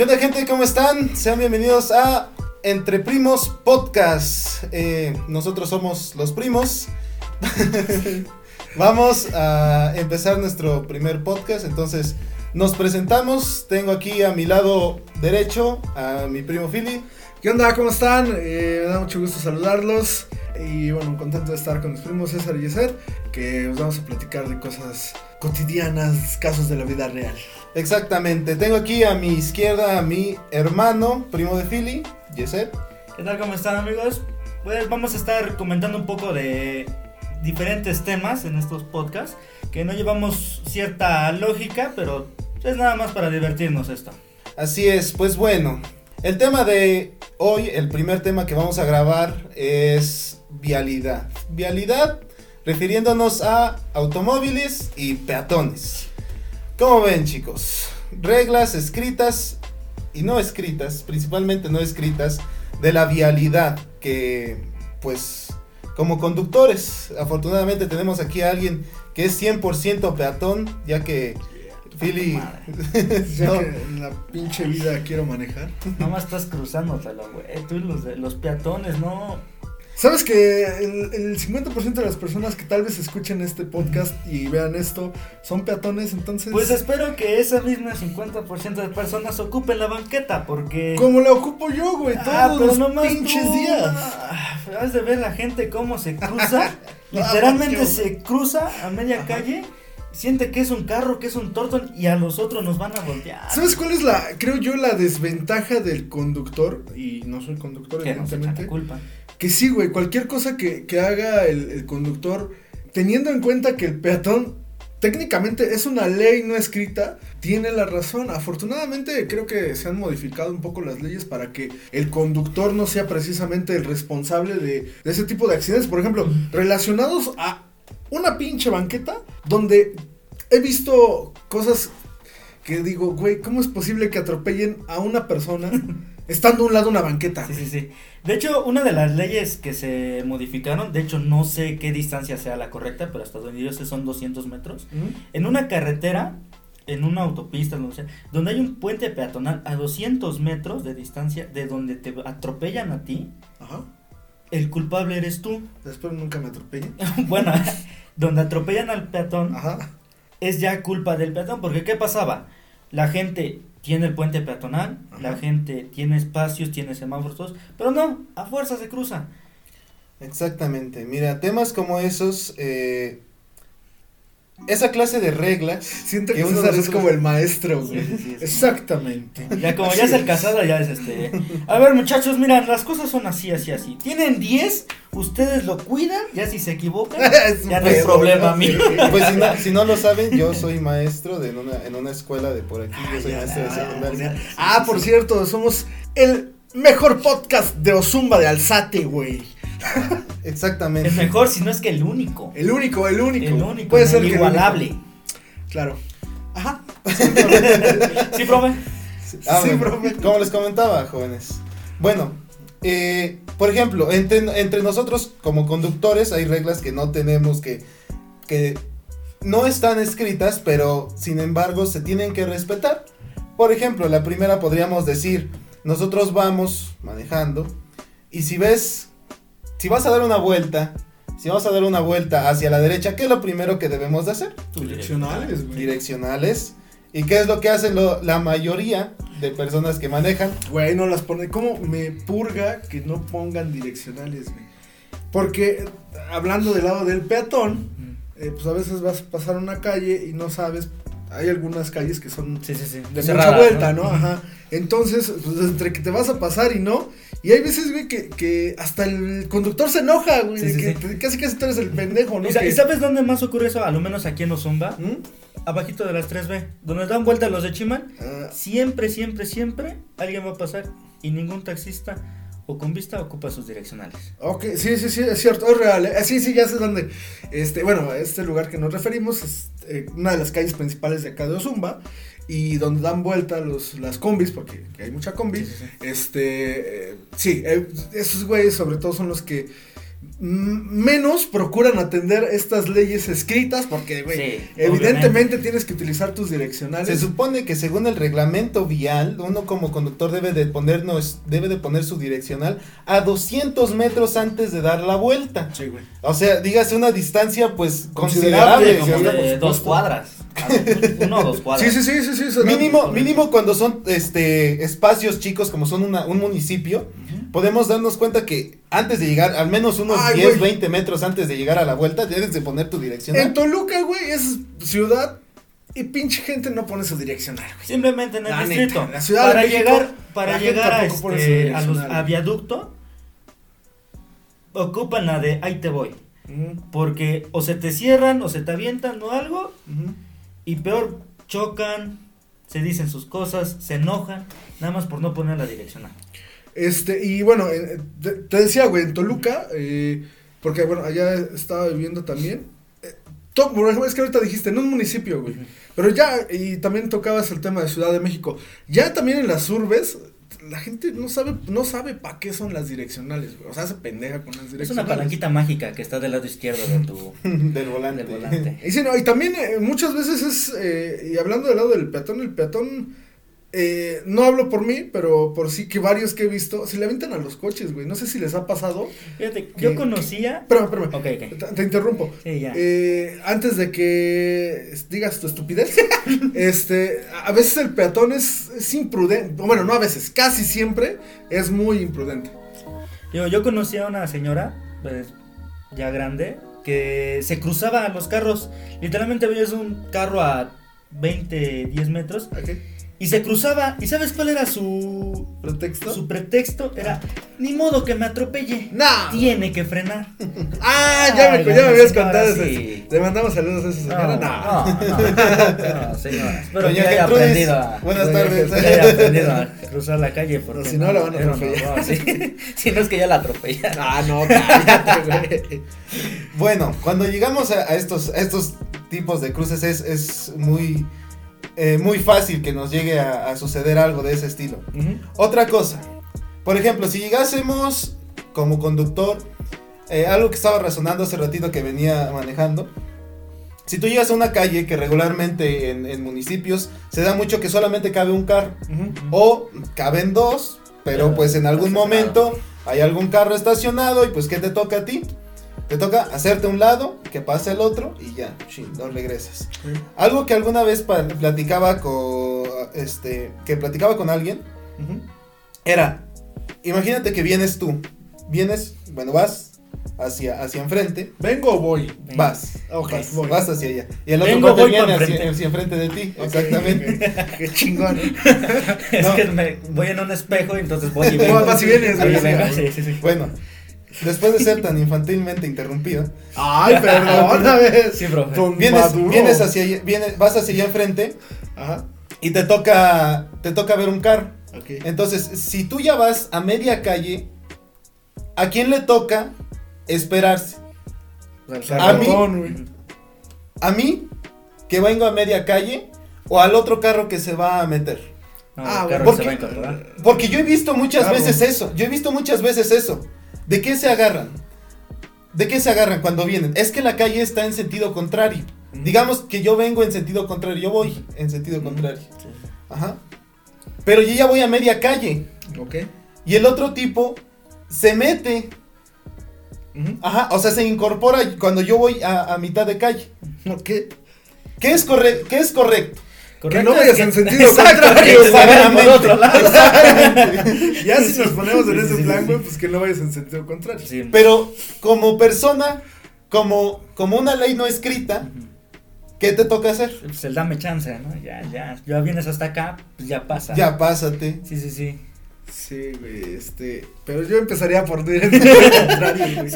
¿Qué onda gente? ¿Cómo están? Sean bienvenidos a Entre Primos Podcast. Eh, nosotros somos los primos. Vamos a empezar nuestro primer podcast. Entonces nos presentamos. Tengo aquí a mi lado derecho a mi primo Philly. ¿Qué onda? ¿Cómo están? Eh, me da mucho gusto saludarlos. Y bueno, contento de estar con mis primos César y Yeser, que os vamos a platicar de cosas cotidianas, casos de la vida real. Exactamente. Tengo aquí a mi izquierda a mi hermano, primo de Philly, Yeser. ¿Qué tal? ¿Cómo están amigos? Pues vamos a estar comentando un poco de diferentes temas en estos podcasts, que no llevamos cierta lógica, pero es nada más para divertirnos esto. Así es, pues bueno, el tema de hoy, el primer tema que vamos a grabar es vialidad. Vialidad refiriéndonos a automóviles y peatones. ¿Cómo ven chicos? Reglas escritas y no escritas, principalmente no escritas, de la vialidad que pues como conductores, afortunadamente tenemos aquí a alguien que es 100% peatón, ya que Philly Ya no, que en la pinche vida quiero manejar. Nomás estás cruzándotelo, güey. Tú y los, los peatones, ¿no? ¿Sabes que el, el 50% de las personas que tal vez escuchen este podcast y vean esto son peatones? Entonces, Pues espero que esa misma 50% de personas ocupen la banqueta, porque... como la ocupo yo, güey, todos Ah, pero los nomás pinches tú, días. ah, Has de ver la gente cómo se cruza. literalmente se cruza a media calle. Siente que es un carro, que es un tortón y a los otros nos van a voltear. ¿Sabes cuál es la, creo yo, la desventaja del conductor? Y no soy conductor, Que evidentemente. la culpa. Que sí, güey, cualquier cosa que, que haga el, el conductor, teniendo en cuenta que el peatón técnicamente es una ley no escrita, tiene la razón. Afortunadamente creo que se han modificado un poco las leyes para que el conductor no sea precisamente el responsable de, de ese tipo de accidentes. Por ejemplo, relacionados a una pinche banqueta donde he visto cosas que digo, güey, ¿cómo es posible que atropellen a una persona estando a un lado de una banqueta? Sí, sí, sí. De hecho, una de las leyes que se modificaron, de hecho no sé qué distancia sea la correcta, pero hasta donde yo sé son 200 metros. ¿Mm? En una carretera, en una autopista, no sé, donde hay un puente peatonal a 200 metros de distancia de donde te atropellan a ti, Ajá. El culpable eres tú. Espero nunca me atropellen. bueno, donde atropellan al peatón Ajá. es ya culpa del peatón, porque ¿qué pasaba? La gente tiene el puente peatonal, Ajá. la gente tiene espacios, tiene semáforos, pero no, a fuerza se cruza. Exactamente, mira, temas como esos, eh, esa clase de reglas. Siento que que César es como el maestro, güey. sí, sí, sí. Exactamente. Ya como ya es el casado, ya es este. A ver, muchachos, mira, las cosas son así, así, así. Tienen 10, ustedes lo cuidan, ya si se equivocan, Es ya no es problema mío. Pues si no, si no lo saben, yo soy maestro de en una, en una escuela de por aquí, yo soy maestro de secundaria. Ah, por cierto, somos el mejor podcast de Ozumba de Alzate, güey. Exactamente. Es mejor si no es que el único. El único, el único. El único, Puede ser que el único. Claro. Ajá. Sí, profe. Ah, Sí, profe. como les comentaba, jóvenes. Bueno, eh, por ejemplo, entre, entre nosotros como conductores hay reglas que no tenemos que, que no están escritas, pero sin embargo se tienen que respetar. Por ejemplo, la primera podríamos decir, nosotros vamos manejando y si ves, si vas a dar una vuelta, si vas a dar una vuelta hacia la derecha, ¿qué es lo primero que debemos de hacer? Direccionales, güey. Direccionales. ¿Y qué es lo que hacen lo- la mayoría de personas que manejan? Güey, no las pone. ¿Cómo me purga que no pongan direccionales, güey? Porque, hablando del lado del peatón, eh, pues a veces vas a pasar una calle y no sabes. Hay algunas calles que son Sí, sí, sí. de mucha vuelta, ¿no? Ajá. Entonces, pues entre que te vas a pasar y no. Y hay veces, güey, que, que hasta el conductor se enoja, güey. Sí, de sí, que sí. casi casi tú eres el pendejo, ¿no? ¿Y, Que- y sabes dónde más ocurre eso? A lo menos aquí en Ozumba, ¿Mm? abajito de las 3B, donde dan vuelta los de Chimal, Ah, siempre, siempre, siempre alguien va a pasar y ningún taxista o con vista ocupa sus direccionales. Ok, sí, sí, sí, es cierto, es real. eh. Sí, sí, ya sé dónde. Este, bueno, este lugar que nos referimos es eh, una de las calles principales de acá de Ozumba. Y donde dan vuelta los, las combis, porque hay mucha combi. Sí, sí, sí. Este, eh, sí, eh, esos güeyes sobre todo son los que menos procuran atender estas leyes escritas porque, güey, Sí, evidentemente obviamente. tienes que utilizar tus direccionales. Se supone que según el reglamento vial, uno como conductor debe de ponernos, debe de poner su direccional a 200 metros antes de dar la vuelta. Sí, güey. O sea, dígase una distancia pues Considerable, como de dos cuadras. Uno o dos cuadras. Sí, sí, sí, sí, sí. Mínimo, mínimo cuando son este espacios chicos como son una- un municipio, podemos darnos cuenta que antes de llegar, al menos unos Ay, 10, güey. 20 metros antes de llegar a la vuelta, debes de poner tu dirección. En Toluca, güey, es ciudad y pinche gente no pone su direccional, güey. Simplemente en el La distrito. neta, la Ciudad de para México, llegar, para llegar a, este, a, direccional, los, a viaducto, ocupan la de ahí te voy. Porque o se te cierran o se te avientan o algo. Y peor, chocan, se dicen sus cosas, se enojan, nada más por no poner la direccional. Este, y bueno, eh, te, decía, güey, en Toluca, eh, porque bueno, allá estaba viviendo también. eh, por ejemplo, es que ahorita dijiste, en un municipio, güey. Pero ya, y también tocabas el tema de Ciudad de México. Ya también en las urbes, la gente no sabe, no sabe para qué son las direccionales, güey. O sea, se pendeja con las direccionales. Es una palanquita mágica que está del lado izquierdo de tu del volante. del volante. Y, sí, no, y también eh, muchas veces es, eh, y hablando del lado del peatón, el peatón, eh, no hablo por mí, pero por sí que varios que he visto, se le aventan a los coches, güey. No sé si les ha pasado. Fíjate, yo conocía. Espérame, espérame. Ok, ok. Te, te interrumpo. Sí, ya. Eh, antes de que digas tu estupidez, este, a veces el peatón es, es imprudente. Bueno, no a veces, casi siempre es muy imprudente. Yo, yo conocí a una señora, pues, ya grande, que se cruzaba a los carros. Literalmente veías un carro a 20, 10 metros ¿Ok? Y se cruzaba. ¿Y sabes cuál era su, ¿Pretexto? su pretexto? Era, ni modo que me atropelle. ¡No! Tiene que frenar. Ah, ya me, Ay, ya me habías contado sí. eso. Le mandamos saludos a esa señora. No, no, no, no, señora. Espero Doña que haya aprendido a... buenas tardes. que haya aprendido a cruzar la calle porque No, si no, la van a atropellar. sí. Si no es que ya la atropellan. Ah, no, cállate, güey. Bueno, cuando llegamos a, a estos, a estos tipos de cruces es, es muy, eh, muy fácil que nos llegue a, a suceder algo de ese estilo. Otra cosa, por ejemplo, si llegásemos como conductor, eh, algo que estaba razonando hace ratito que venía manejando, si tú llegas a una calle que regularmente en, en municipios se da mucho que solamente cabe un carro, o caben dos, pero pues en algún momento hay algún carro estacionado y pues ¿qué te toca a ti? Te toca hacerte un lado, que pase el otro y ya, chin, no regresas. Algo que alguna vez platicaba con este que platicaba con alguien era imagínate que vienes tú, vienes, bueno, vas hacia hacia enfrente, ¿Vengo o voy? vas, Ok, vas, voy. vas hacia allá y el otro Vengo, voy viene hacia, enfrente. hacia enfrente de ti, Ok, exactamente. ok. Qué chingón. Es No. que me voy en un espejo y entonces voy y vengo. vas y vienes, Voy y vengo, sí, sí, sí. Bueno, después de ser tan infantilmente interrumpido, Ay, perdón, una vez. Sí, profe. Vienes, vienes hacia allá, vienes, vas hacia allá enfrente Ajá. y te toca, te toca ver un carro. Ok. Entonces, si tú ya vas a media calle, ¿a quién le toca esperarse? A mí-. ¿A mí, que vengo a media calle, o al otro carro que se va a meter? No, Ah, el carro ¿por se qué? va a incorporar. Porque yo he visto muchas Claro. veces eso, yo he visto muchas veces eso. ¿De qué se agarran? ¿De qué se agarran cuando vienen? Es que la calle está en sentido contrario. Digamos que yo vengo en sentido contrario, yo voy en sentido contrario. Ajá. Pero yo ya voy a media calle. Ok. Y el otro tipo se mete. Ajá. O sea, se incorpora cuando yo voy a, a mitad de calle. Ok. ¿Qué es, corre ¿Qué es correcto? Que no vayas en sentido Exacto, contrario, por otro lado. Ya si nos ponemos en ese plan, güey, pues que no vayas en sentido contrario. Sí. Pero como persona, como, como una ley no escrita, ¿qué te toca hacer? Pues el dame chance, ¿no? Ya, ya. Ya vienes hasta acá, pues ya pasa. Ya pásate. Sí, sí, sí. Sí, güey, este. Pero yo empezaría por ir en contrario, güey.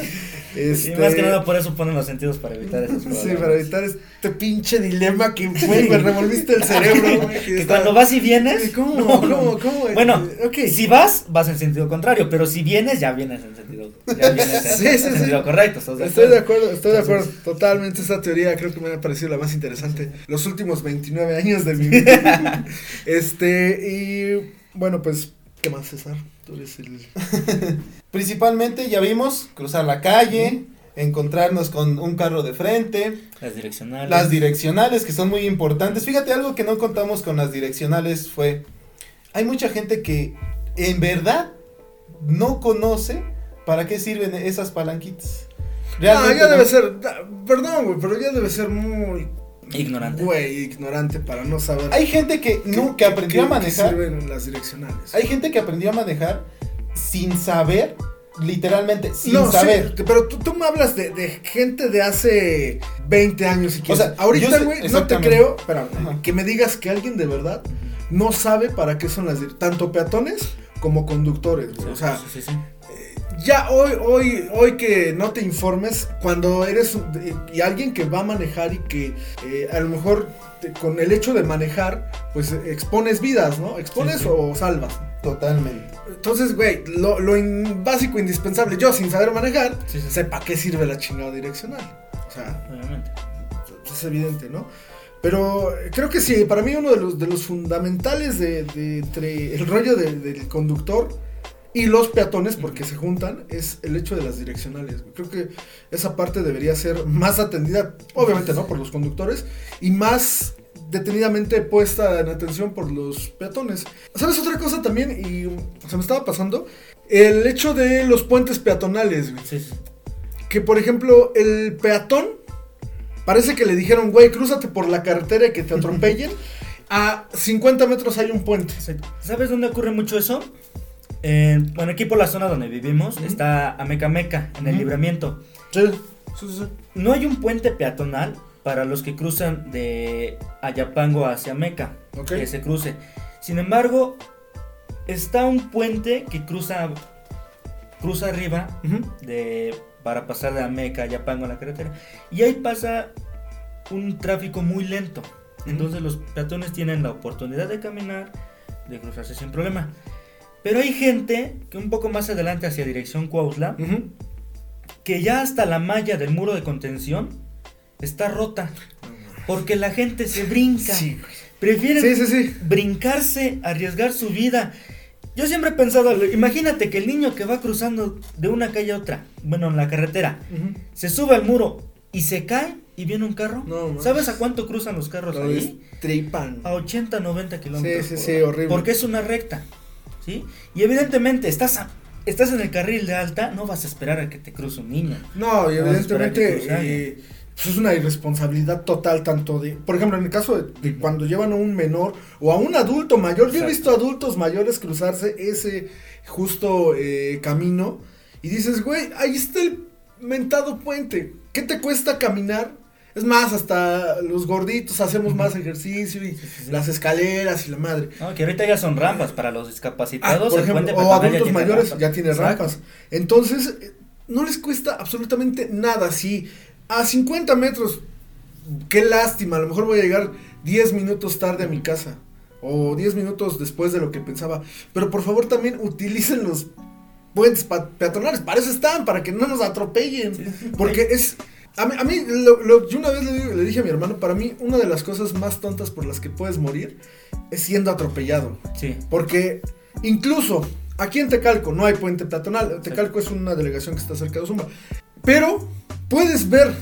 Y Este. más que nada por eso ponen los sentidos para evitar esos Sí, problemas. para evitar este pinche dilema que fue, me revolviste el cerebro, güey. Que cuando vas y vienes. Sí, ¿Cómo? no, ¿Cómo? no. ¿Cómo? Bueno, ok. si vas, vas en sentido contrario, pero si vienes, ya vienes en sentido, ya vienes en Sí, sí, sí. sentido correcto. ¿estás de Estoy de acuerdo? estoy de acuerdo. Totalmente esta teoría creo que me ha parecido la más interesante. Los últimos 29 años de mi vida. este, y bueno, pues ¿Qué más, César? Tú eres el... Principalmente, ya vimos, cruzar la calle, encontrarnos con un carro de frente, Las direccionales. las direccionales que son muy importantes. Fíjate, algo que no contamos con las direccionales fue, hay mucha gente que en verdad no conoce para qué sirven esas palanquitas. Ah, ya no. debe ser, perdón, güey, pero ya debe ser muy, Ignorante. güey, ignorante para no saber. Hay gente que, qué- no, que aprendió qué- a manejar. sirven las direccionales. Hay gente que aprendió a manejar sin saber, literalmente, sin no, sí, saber. pero tú, tú me hablas de, de gente de hace 20 años y que O sea, ahorita, güey, no te creo, espérame, que me digas que alguien de verdad no sabe para qué son las tanto peatones como conductores, güey. O sea, Sí, sí, sí. Ya hoy, hoy, hoy que no te informes, cuando eres de- y alguien que va a manejar y que eh, a lo mejor te- con el hecho de manejar, pues eh, expones vidas, ¿no? Expones Sí, sí. o salvas. Totalmente. Entonces, güey, lo, lo in- básico, indispensable, yo sin saber manejar, Sí, para qué sirve la chingada direccional. O sea, Obviamente. es evidente, ¿no? Pero eh, creo que sí, para mí uno de los, de los fundamentales de, de- entre el rollo de- del conductor y los peatones, porque se juntan, es el hecho de las direccionales. güey. Creo que esa parte debería ser más atendida, obviamente, ¿no? Por los conductores y más detenidamente puesta en atención por los peatones. ¿Sabes otra cosa también? Y se me estaba pasando. El hecho de los puentes peatonales, güey. Sí, sí. Que por ejemplo, el peatón parece que le dijeron, güey, crúzate por la carretera y que te atropellen. A 50 metros hay un puente. ¿Sabes dónde ocurre mucho eso? Eh, bueno, aquí por la zona donde vivimos Ujú. está Amecameca, en el Ujú. libramiento. Sí, sí, sí. No hay un puente peatonal para los que cruzan de Ayapango hacia Meca, que se cruce. Sin embargo, está un puente que cruza cruza arriba de para pasar de Ameca a Ayapango a la carretera y ahí pasa un tráfico muy lento. Entonces los peatones tienen la oportunidad de caminar, de cruzarse sin problema. Pero hay gente que un poco más adelante hacia dirección Cuautla, que ya hasta la malla del muro de contención está rota. Porque la gente se brinca. Sí. Prefieren sí, sí, sí. brincarse, arriesgar su vida. Yo siempre he pensado, imagínate que el niño que va cruzando de una calle a otra, bueno, en la carretera, se sube al muro y se cae y viene un carro. No. ¿Sabes a cuánto cruzan los carros ahí? destripan. A 80, 90 kilómetros. Sí, sí, sí, horrible. Porque es una recta. ¿Sí? Y evidentemente estás, a- estás en el carril de alta, no vas a esperar a que te cruce un niño. No, y No evidentemente eh, pues es una irresponsabilidad total tanto de, por ejemplo, en el caso de, de cuando llevan a un menor o a un adulto mayor, yo he visto adultos mayores cruzarse ese justo eh, camino y dices, güey, ahí está el mentado puente, ¿qué te cuesta caminar? Es más, hasta los gorditos hacemos más ejercicio y Sí, sí, sí. las escaleras y la madre. No, que ahorita ya son rampas para los Ah, discapacitados. por el ejemplo, o ya adultos mayores rampas. ya tiene rampas. Entonces, eh, no les cuesta absolutamente nada. Si a 50 metros, qué lástima, a lo mejor voy a llegar 10 minutos tarde a mi casa. O 10 minutos después de lo que pensaba. Pero por favor también utilicen los puentes peatonales. Para eso están, para que no nos atropellen. Porque es... A mí, a mí lo, lo- yo una vez le, dije a mi hermano, para mí una de las cosas más tontas por las que puedes morir es siendo atropellado. Sí. Porque incluso aquí en Tecalco no hay puente peatonal. Tecalco es una delegación que está cerca de Ozumba. Pero puedes ver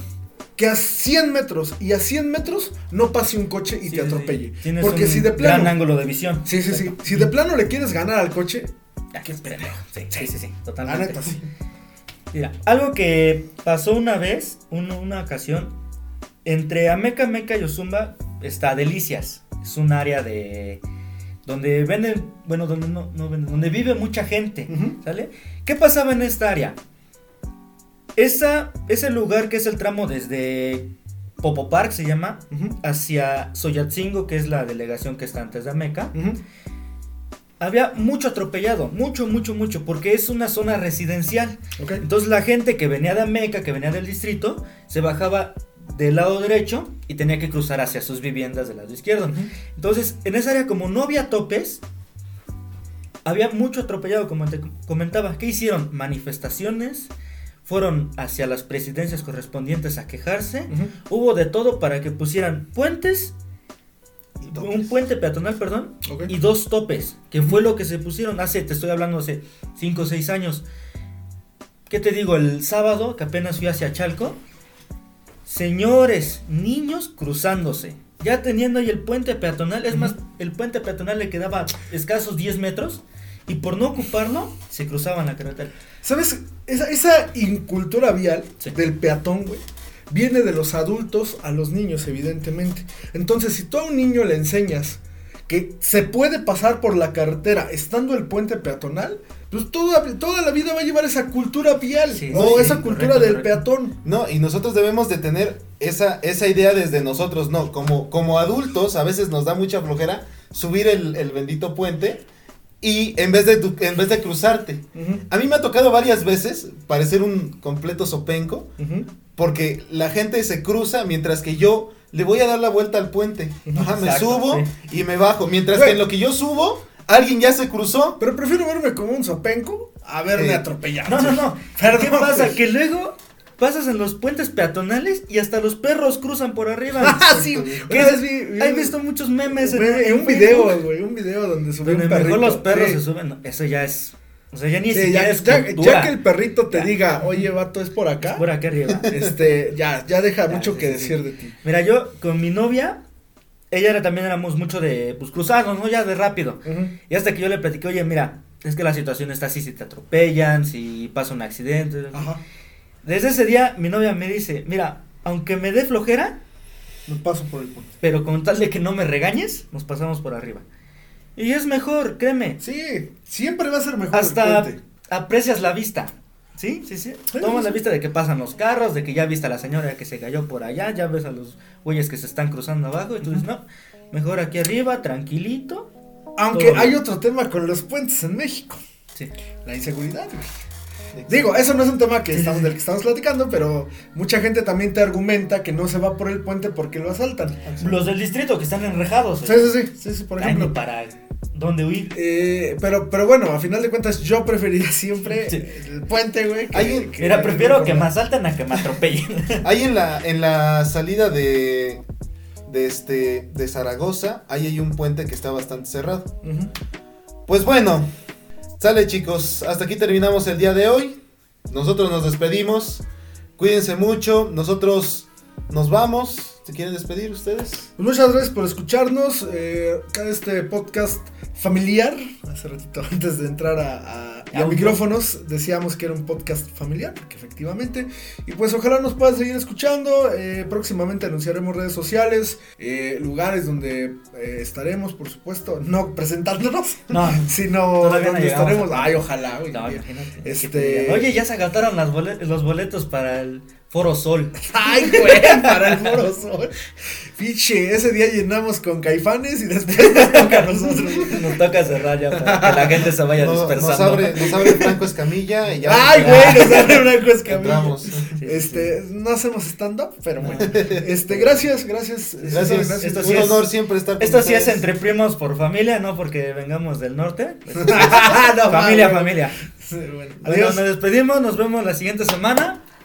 que a 100 metros y a 100 metros no pase un coche y Sí, te sí, atropelle. sí. Tienes Porque un si de gran plano... ángulo de visión. Sí, sí, sí. Si de plano le quieres ganar al coche, pendejo. Sí, sí, sí, sí, la totalmente. neta sí. Mira, algo que pasó una vez, un- una ocasión, entre Ameca, Meca y Ozumba está Delicias. Es un área de donde venden, bueno, donde no, no venden, donde vive mucha gente. ¿sale? ¿Qué pasaba en esta área? Esa, ese lugar que es el tramo desde Popo Park se llama, hacia Soyatzingo, que es la delegación que está antes de Ameca. Había mucho atropellado, mucho, mucho, mucho, porque es una zona residencial. Ok. Entonces la gente que venía de Ameca, que venía del distrito, se bajaba del lado derecho y tenía que cruzar hacia sus viviendas del lado izquierdo. Ujú. Entonces, en esa área como no había topes, había mucho atropellado, como te comentaba. ¿Qué hicieron? Manifestaciones, fueron hacia las presidencias correspondientes a quejarse. Hubo de todo para que pusieran puentes un puente peatonal, perdón, y dos topes, que fue lo que se pusieron hace, te estoy hablando hace 5 o 6 años. ¿Qué te digo? El sábado, que apenas fui hacia Chalco, señores, niños cruzándose. Ya teniendo ahí el puente peatonal, es más, el puente peatonal le quedaba escasos 10 metros y por no ocuparlo, se cruzaban la carretera. ¿Sabes? Esa, esa incultura vial Sí. del peatón, güey, viene de los adultos a los niños, evidentemente. Entonces, si tú a un niño le enseñas que se puede pasar por la carretera estando el puente peatonal, pues toda, toda la vida va a llevar esa cultura vial Sí, o sí, esa sí, cultura correcto, del correcto. peatón. No, y nosotros debemos de tener esa, esa idea desde nosotros, no, como, como adultos a veces nos da mucha flojera subir el, el bendito puente y en vez de, tu- en vez de cruzarte. A mí me ha tocado varias veces parecer un completo sopenco porque la gente se cruza mientras que yo le voy a dar la vuelta al puente. Ajá, me subo sí. y me bajo, mientras que en lo que yo subo, alguien ya se cruzó. Pero prefiero verme como un sopenco a verme Eh, atropellado. No, no, no. Perdón, ¿Qué pasa? Que luego pasas en los puentes peatonales y hasta los perros cruzan por arriba. Ah, sí. Vez vi- visto muchos memes en, Güey, en un video, güey, un video donde subió Donde un mejor los perros Sí. se suben. no, Eso ya es. O sea, ya ni Sí, siquiera ya, es ya- que el perrito te Ya. diga, oye, vato, es por acá. Por aquí arriba. Este, ya, ya deja mucho sí, que sí, decir de ti. Mira, yo con mi novia, ella era, también éramos mucho de pues cruzarnos, ¿no? Ya de rápido. Ujú. Y hasta que yo le platiqué, oye, mira, es que la situación está así, si te atropellan, si pasa un accidente. Ajá. Desde ese día mi novia me dice, mira, aunque me dé flojera, Me paso por el punto. pero con tal de que no me regañes, nos pasamos por arriba. Y es mejor, créeme. Sí, siempre va a ser mejor Hasta el puente. aprecias la vista. ¿Sí? Sí, sí. Sí, Tomas sí, la vista de que pasan los carros, de que ya viste a la señora que se cayó por allá, ya ves a los güeyes que se están cruzando abajo, y tú dices, no, mejor aquí arriba, tranquilito. Aunque hay bien. otro tema con los puentes en México. Sí. La inseguridad, güey. Digo, eso no es un tema que estamos, sí. del que estamos platicando, pero mucha gente también te argumenta que no se va por el puente porque lo asaltan. Los del distrito que están enrejados. Sí, oye. sí, sí, sí, sí, por ejemplo. para dónde huir. Eh, pero, pero bueno, a final de cuentas yo preferiría siempre Sí. el puente, güey. que- que- Mira, prefiero que me asalten a que me atropellen. Ahí en la, en la salida de, de, este, de Zaragoza, ahí hay un puente que está bastante cerrado. Pues bueno, sale chicos, hasta aquí terminamos el día de hoy. Nosotros nos despedimos. Cuídense mucho, nosotros nos vamos. ¿Se quieren despedir ustedes? Pues muchas gracias por escucharnos. Eh, este podcast familiar. Hace ratito antes de entrar a, a- micrófonos decíamos que era un podcast familiar, porque efectivamente. Y pues ojalá nos puedan seguir escuchando. Eh, próximamente anunciaremos redes sociales, eh, lugares donde eh, estaremos, por supuesto, no presentándonos, No, sino no donde estaremos. Ay, ojalá. güey. no, imagínate. Este- Oye, ya se agotaron las los boletos para el Foro Sol. Ay, güey, para el Foro Sol. Pinche, ese día llenamos con caifanes y después nos toca a nosotros. Nos toca cerrar ya para que la gente se vaya No- nos, dispersando. abre, nos abre Franco Escamilla y ya. Ay, güey, nos abre Blanco Escamilla. Entramos. Sí, sí, Este, no hacemos stand-up, pero bueno. Este, gracias, gracias. Gracias, Esto un sí es- honor siempre estar con Esto sí es entre primos por familia, no porque vengamos del norte. Pues, No, familia, familia. Sí, bueno. Bueno, Adiós. nos despedimos, nos vemos la siguiente semana.